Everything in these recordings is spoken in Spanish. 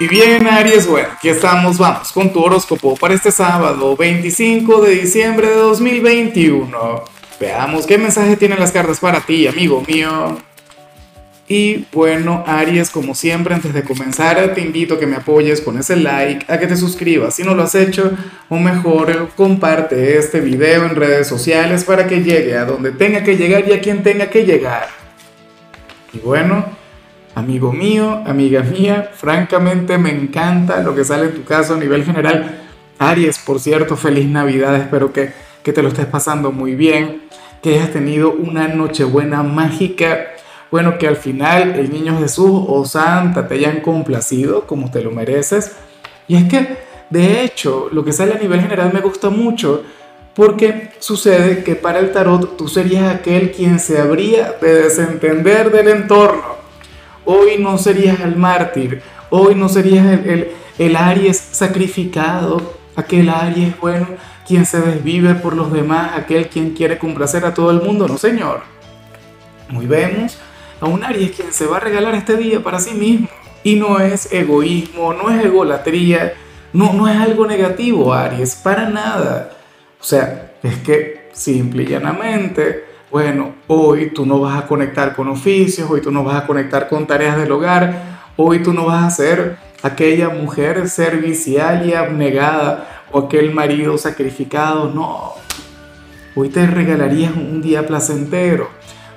Y bien, Aries, bueno, aquí estamos, vamos con tu horóscopo para este sábado 25 de diciembre de 2021. Veamos qué mensaje tienen las cartas para ti, amigo mío. Y bueno, Aries, como siempre, antes de comenzar, te invito a que me apoyes con ese like, a que te suscribas si no lo has hecho, o mejor, comparte este video en redes sociales para que llegue a donde tenga que llegar y a quien tenga que llegar. Y bueno, Amigo mío, amiga mía, francamente me encanta lo que sale en tu caso a nivel general. Aries, por cierto, feliz Navidad, espero que, que te lo estés pasando muy bien, que hayas tenido una Nochebuena mágica. Bueno, que al final el niño Jesús o Santa te hayan complacido como te lo mereces. Y es que, de hecho, lo que sale a nivel general me gusta mucho porque sucede que para el tarot tú serías aquel quien se habría de desentender del entorno Hoy no serías el mártir, hoy no serías el, el, Aries sacrificado, aquel Aries bueno, quien se desvive por los demás, aquel quien quiere complacer a todo el mundo, no señor. Hoy vemos a un Aries quien se va a regalar este día para sí mismo. Y no es egoísmo, no es egolatría, no, no es algo negativo, Aries, para nada. O sea, es que simple y llanamente bueno, hoy tú no vas a conectar con oficios, hoy tú no vas a conectar con tareas del hogar, hoy tú no vas a ser aquella mujer servicial y abnegada o aquel marido sacrificado, no. Hoy te regalarías un día placentero,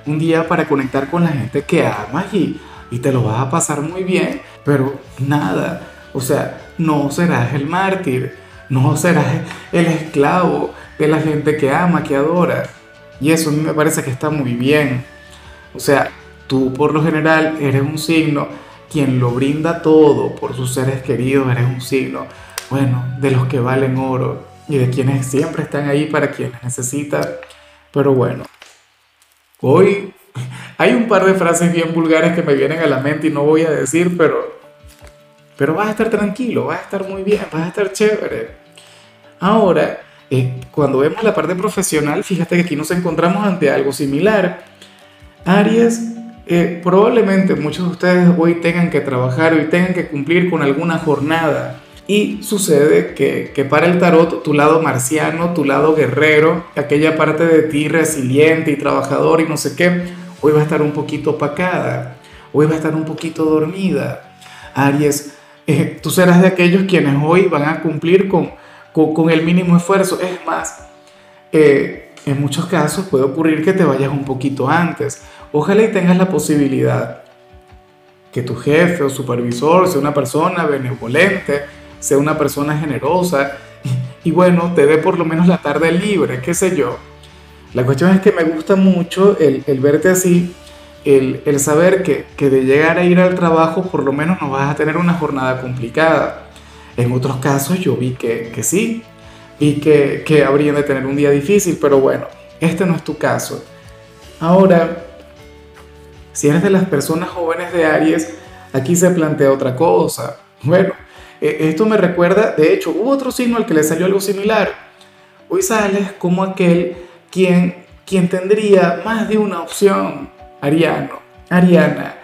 un día para conectar con la gente que amas y, y te lo vas a pasar muy bien, pero nada, o sea, no serás el mártir, no serás el esclavo de la gente que ama, que adora. Y eso a mí me parece que está muy bien. O sea, tú por lo general eres un signo quien lo brinda todo por sus seres queridos, eres un signo, bueno, de los que valen oro y de quienes siempre están ahí para quienes necesitan. Pero bueno, hoy hay un par de frases bien vulgares que me vienen a la mente y no voy a decir, pero, pero vas a estar tranquilo, vas a estar muy bien, vas a estar chévere. Ahora, eh, cuando vemos la parte profesional, fíjate que aquí nos encontramos ante algo similar. Aries, eh, probablemente muchos de ustedes hoy tengan que trabajar, hoy tengan que cumplir con alguna jornada. Y sucede que, que, para el tarot, tu lado marciano, tu lado guerrero, aquella parte de ti resiliente y trabajador y no sé qué, hoy va a estar un poquito opacada, hoy va a estar un poquito dormida. Aries, eh, tú serás de aquellos quienes hoy van a cumplir con, con, el mínimo esfuerzo. Es más, eh, en muchos casos puede ocurrir que te vayas un poquito antes. Ojalá y tengas la posibilidad que tu jefe o supervisor sea una persona benevolente, sea una persona generosa y, bueno, te dé por lo menos la tarde libre, qué sé yo. La cuestión es que me gusta mucho el, verte así, el, el saber que, de llegar a ir al trabajo por lo menos no vas a tener una jornada complicada. En otros casos yo vi que, que sí, y que, que habrían de tener un día difícil, pero bueno, este no es tu caso. Ahora, si eres de las personas jóvenes de Aries, aquí se plantea otra cosa. Bueno, e, esto me recuerda, de hecho, hubo otro signo al que le salió algo similar. Hoy sales como aquel quien, quien tendría más de una opción, Ariano, Ariana.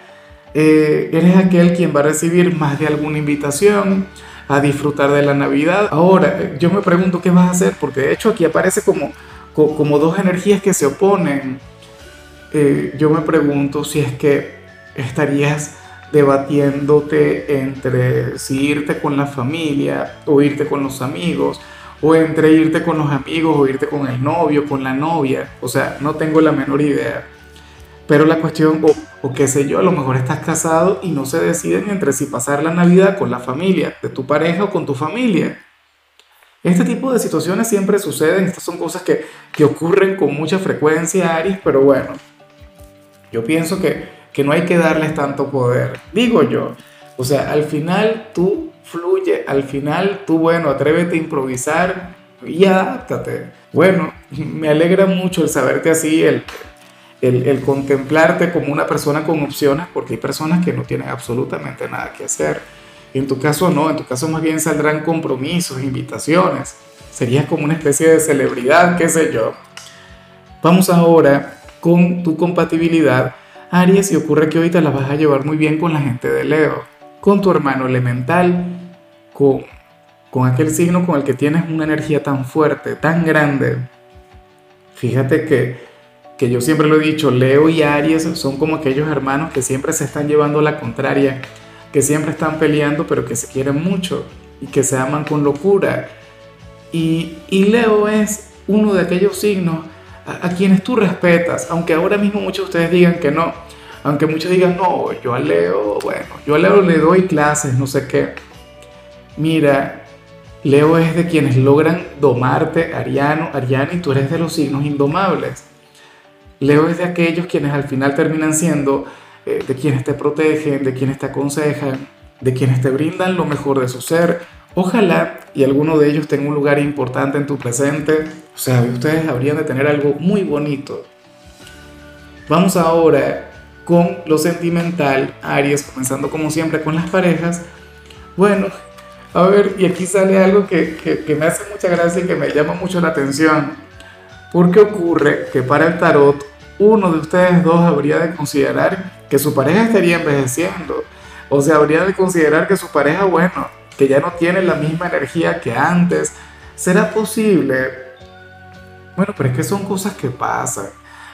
Eh, eres aquel quien va a recibir más de alguna invitación, a disfrutar de la Navidad. Ahora, yo me pregunto qué vas a hacer, porque de hecho aquí aparece como, como dos energías que se oponen. Eh, yo me pregunto si es que estarías debatiéndote entre si irte con la familia o irte con los amigos, o entre irte con los amigos o irte con el novio, con la novia. O sea, no tengo la menor idea. Pero la cuestión, o, qué sé yo, a lo mejor estás casado y no se deciden entre si pasar la Navidad con la familia de tu pareja o con tu familia. Este tipo de situaciones siempre suceden, estas son cosas que, que ocurren con mucha frecuencia, Aries, pero bueno, yo pienso que, que no hay que darles tanto poder, digo yo. O sea, al final tú fluye, al final tú, bueno, atrévete a improvisar y adáptate. Bueno, me alegra mucho el saberte así, el, el, contemplarte como una persona con opciones, porque hay personas que no tienen absolutamente nada que hacer. En tu caso no, en tu caso más bien saldrán compromisos, invitaciones. Serías como una especie de celebridad, qué sé yo. Vamos ahora con tu compatibilidad, Aries, y ocurre que hoy te la vas a llevar muy bien con la gente de Leo. con tu hermano elemental, con, con aquel signo con el que tienes una energía tan fuerte, tan grande. Fíjate que, que yo siempre lo he dicho, Leo y Aries son como aquellos hermanos que siempre se están llevando la contraria, que siempre están peleando, pero que se quieren mucho y que se aman con locura. Y, y Leo es uno de aquellos signos a, quienes tú respetas, aunque ahora mismo muchos de ustedes digan que no, aunque muchos digan, no, yo a Leo, bueno, yo a Leo le doy clases, no sé qué. Mira, Leo es de quienes logran domarte, Ariano, Ariano, y tú eres de los signos indomables. Leo es de aquellos quienes al final terminan siendo eh, de quienes te protegen, de quienes te aconsejan, de quienes te brindan lo mejor de su ser. Ojalá y alguno de ellos tenga un lugar importante en tu presente. O sea, ustedes habrían de tener algo muy bonito. Vamos ahora con lo sentimental, Aries, comenzando como siempre con las parejas. Bueno, a ver, y aquí sale algo que, que, me hace mucha gracia y que me llama mucho la atención. Porque ocurre que para el tarot, uno de ustedes dos habría de considerar que su pareja estaría envejeciendo. O sea, habría de considerar que su pareja, bueno, que ya no tiene la misma energía que antes. ¿Será posible? Bueno, pero es que son cosas que pasan.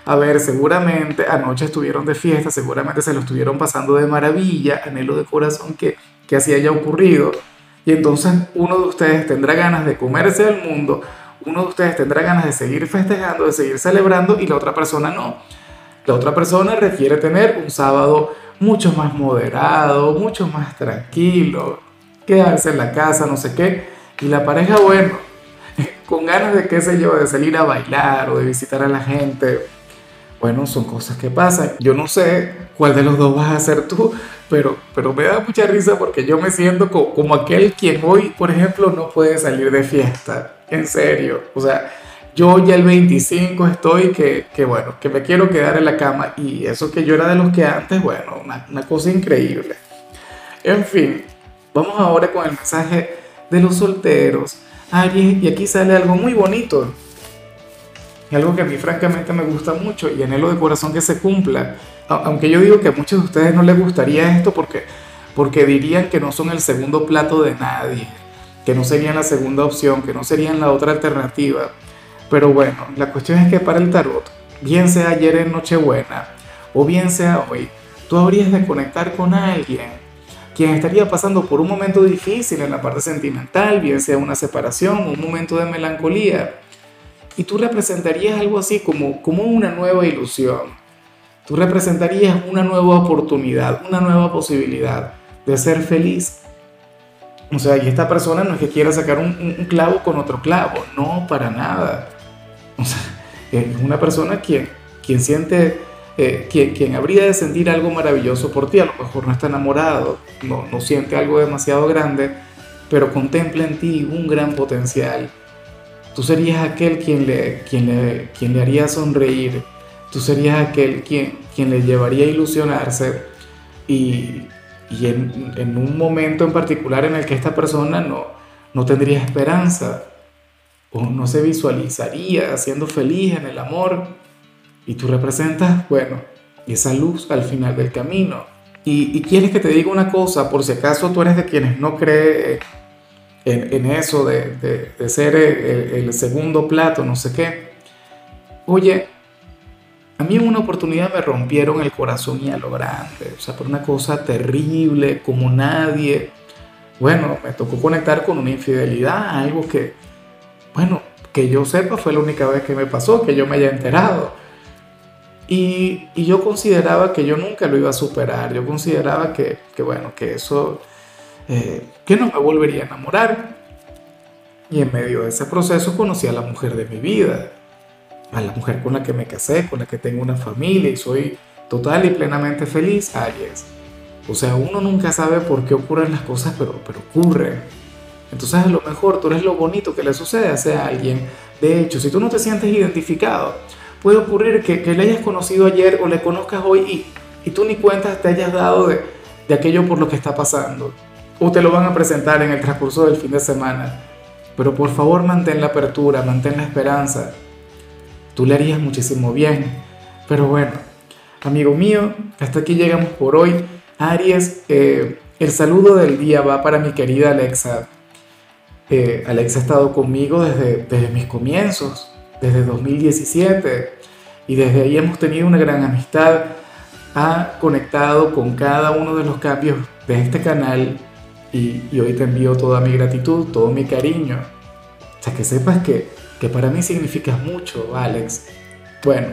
A ver, seguramente anoche estuvieron de fiesta, seguramente se lo estuvieron pasando de maravilla, anhelo de corazón que, que así haya ocurrido. Y entonces uno de ustedes tendrá ganas de comerse al mundo, uno de ustedes tendrá ganas de seguir festejando, de seguir celebrando y la otra persona no. La otra persona requiere tener un sábado mucho más moderado, mucho más tranquilo, quedarse en la casa, no sé qué. Y la pareja, bueno, con ganas de, qué sé yo, de salir a bailar o de visitar a la gente. Bueno, son cosas que pasan. Yo no sé cuál de los dos vas a ser tú, pero, pero me da mucha risa porque yo me siento como, aquel quien hoy, por ejemplo, no puede salir de fiesta. En serio. O sea, yo ya el 25 estoy que, que, bueno, que me quiero quedar en la cama y eso que yo era de los que antes, bueno, una, cosa increíble. En fin, vamos ahora con el mensaje de los solteros. Aries, y aquí sale algo muy bonito. Algo que a mí francamente me gusta mucho y anhelo de corazón que se cumpla aunque yo digo que a muchos de ustedes no les gustaría esto porque, porque dirían que no son el segundo plato de nadie, que no serían la segunda opción, que no serían la otra alternativa. Pero bueno, la cuestión es que para el tarot, bien sea ayer en Nochebuena o bien sea hoy, tú habrías de conectar con alguien quien estaría pasando por un momento difícil en la parte sentimental, bien sea una separación un momento de melancolía. Y tú representarías algo así como, como una nueva ilusión Tú representarías una nueva oportunidad, una nueva posibilidad de ser feliz. O sea, y esta persona no es que quiera sacar un, clavo con otro clavo, no, para nada. O sea, es una persona quien, quien siente, eh, quien, quien, habría de sentir algo maravilloso por ti, a lo mejor no está enamorado, no, no siente algo demasiado grande, pero contempla en ti un gran potencial. Tú serías aquel quien le, quien le, quien le haría sonreír, tú serías aquel quien, quien le llevaría a ilusionarse y, y en, en, un momento en particular en el que esta persona no, no tendría esperanza o no se visualizaría siendo feliz en el amor y tú representas, bueno, esa luz al final del camino. Y, y quieres que te diga una cosa, por si acaso tú eres de quienes no cree en, en eso de, de, de ser el, el segundo plato, no sé qué. Oye, a mí en una oportunidad me rompieron el corazón y a lo grande, o sea, por una cosa terrible, como nadie. Bueno, me tocó conectar con una infidelidad, algo que, bueno, que yo sepa fue la única vez que me pasó, que yo me haya enterado. Y, y yo consideraba que yo nunca lo iba a superar, yo consideraba que, que bueno, que eso, eh, que no me volvería a enamorar. Y en medio de ese proceso conocí a la mujer de mi vida a la mujer con la que me casé, con la que tengo una familia y soy total y plenamente feliz, Aries. O sea, uno nunca sabe por qué ocurren las cosas, pero, pero ocurren. Entonces a lo mejor tú eres lo bonito que le sucede a ese alguien. De hecho, si tú no te sientes identificado, puede ocurrir que, que le hayas conocido ayer o le conozcas hoy y, y tú ni cuentas te hayas dado de, de aquello por lo que está pasando. O te lo van a presentar en el transcurso del fin de semana. Pero por favor mantén la apertura, mantén la esperanza tú le harías muchísimo bien. Pero bueno, amigo mío, hasta aquí llegamos por hoy. Aries, eh, el saludo del día va para mi querida Alexa. Eh, Alexa ha estado conmigo desde, desde mis comienzos, desde 2017, y desde ahí hemos tenido una gran amistad. Ha conectado con cada uno de los cambios de este canal y, y hoy te envío toda mi gratitud, todo mi cariño. O sea, que sepas que, que para mí significas mucho, Alex. Bueno,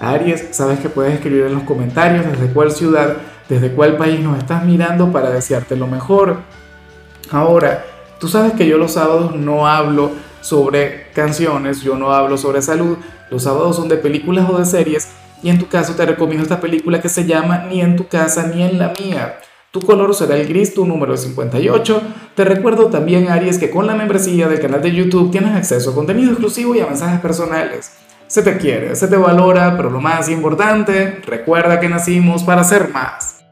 Aries, sabes que puedes escribir en los comentarios desde cuál ciudad, desde cuál país nos estás mirando para desearte lo mejor. Ahora, tú sabes que yo los sábados no hablo sobre canciones, yo no hablo sobre salud, los sábados son de películas o de series y en tu caso te recomiendo esta película que se llama Ni en tu casa ni en la mía. Tu color será el gris, tu número es 58. Te recuerdo también, Aries, que con la membresía del canal de YouTube tienes acceso a contenido exclusivo y a mensajes personales. Se te quiere, se te valora, pero lo más importante, recuerda que nacimos para ser más.